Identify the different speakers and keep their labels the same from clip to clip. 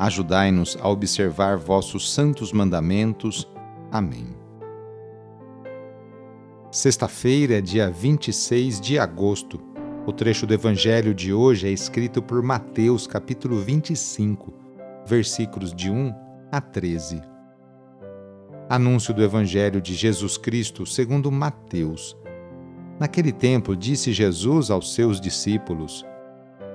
Speaker 1: Ajudai-nos a observar vossos santos mandamentos. Amém. Sexta-feira, dia 26 de agosto. O trecho do evangelho de hoje é escrito por Mateus, capítulo 25, versículos de 1 a 13. Anúncio do evangelho de Jesus Cristo, segundo Mateus. Naquele tempo, disse Jesus aos seus discípulos: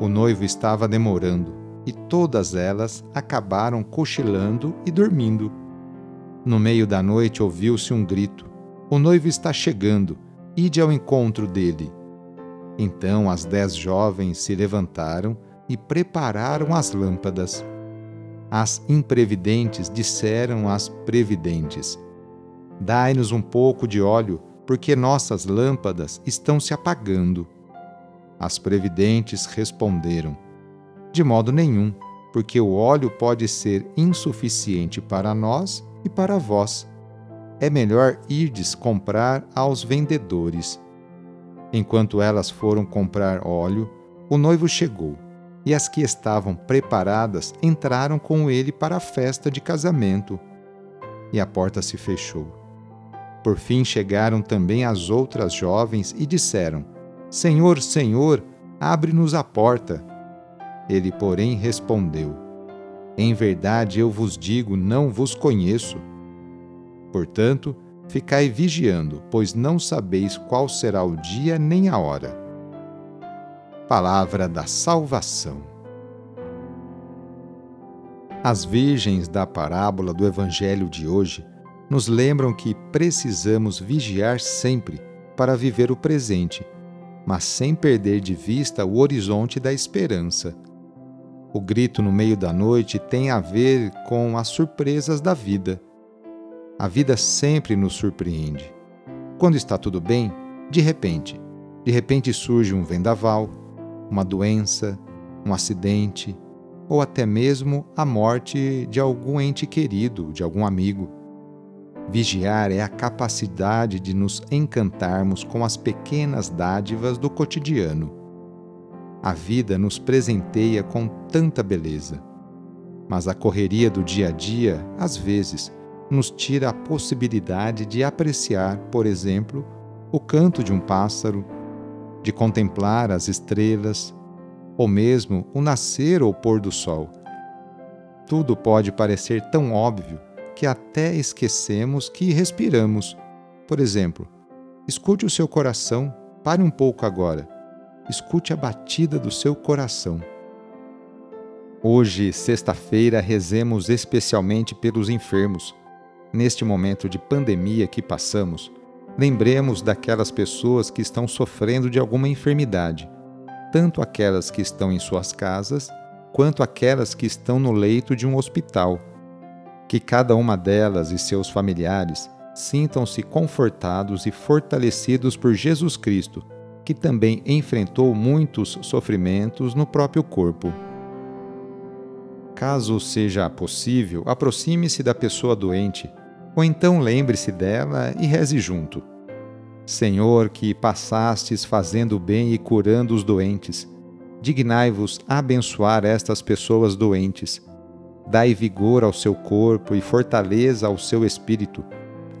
Speaker 1: O noivo estava demorando e todas elas acabaram cochilando e dormindo. No meio da noite ouviu-se um grito: O noivo está chegando, ide ao encontro dele. Então as dez jovens se levantaram e prepararam as lâmpadas. As imprevidentes disseram às previdentes: Dai-nos um pouco de óleo, porque nossas lâmpadas estão se apagando. As previdentes responderam: De modo nenhum, porque o óleo pode ser insuficiente para nós e para vós. É melhor irdes comprar aos vendedores. Enquanto elas foram comprar óleo, o noivo chegou, e as que estavam preparadas entraram com ele para a festa de casamento. E a porta se fechou. Por fim chegaram também as outras jovens e disseram: Senhor, Senhor, abre-nos a porta. Ele, porém, respondeu: Em verdade eu vos digo, não vos conheço. Portanto, ficai vigiando, pois não sabeis qual será o dia nem a hora. Palavra da Salvação. As virgens da parábola do Evangelho de hoje nos lembram que precisamos vigiar sempre para viver o presente mas sem perder de vista o horizonte da esperança. O grito no meio da noite tem a ver com as surpresas da vida. A vida sempre nos surpreende. Quando está tudo bem, de repente, de repente surge um vendaval, uma doença, um acidente ou até mesmo a morte de algum ente querido, de algum amigo. Vigiar é a capacidade de nos encantarmos com as pequenas dádivas do cotidiano. A vida nos presenteia com tanta beleza, mas a correria do dia a dia, às vezes, nos tira a possibilidade de apreciar, por exemplo, o canto de um pássaro, de contemplar as estrelas, ou mesmo o nascer ou pôr do sol. Tudo pode parecer tão óbvio que até esquecemos que respiramos. Por exemplo, escute o seu coração, pare um pouco agora. Escute a batida do seu coração. Hoje, sexta-feira, rezemos especialmente pelos enfermos. Neste momento de pandemia que passamos, lembremos daquelas pessoas que estão sofrendo de alguma enfermidade, tanto aquelas que estão em suas casas, quanto aquelas que estão no leito de um hospital que cada uma delas e seus familiares sintam-se confortados e fortalecidos por Jesus Cristo, que também enfrentou muitos sofrimentos no próprio corpo. Caso seja possível, aproxime-se da pessoa doente, ou então lembre-se dela e reze junto. Senhor, que passastes fazendo bem e curando os doentes, dignai-vos abençoar estas pessoas doentes. Dai vigor ao seu corpo e fortaleza ao seu espírito.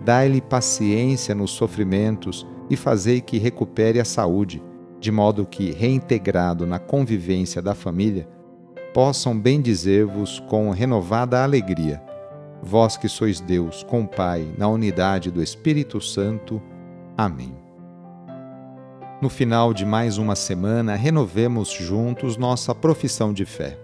Speaker 1: Dai-lhe paciência nos sofrimentos e fazei que recupere a saúde, de modo que, reintegrado na convivência da família, possam bendizer-vos com renovada alegria. Vós que sois Deus, com Pai, na unidade do Espírito Santo. Amém. No final de mais uma semana, renovemos juntos nossa profissão de fé.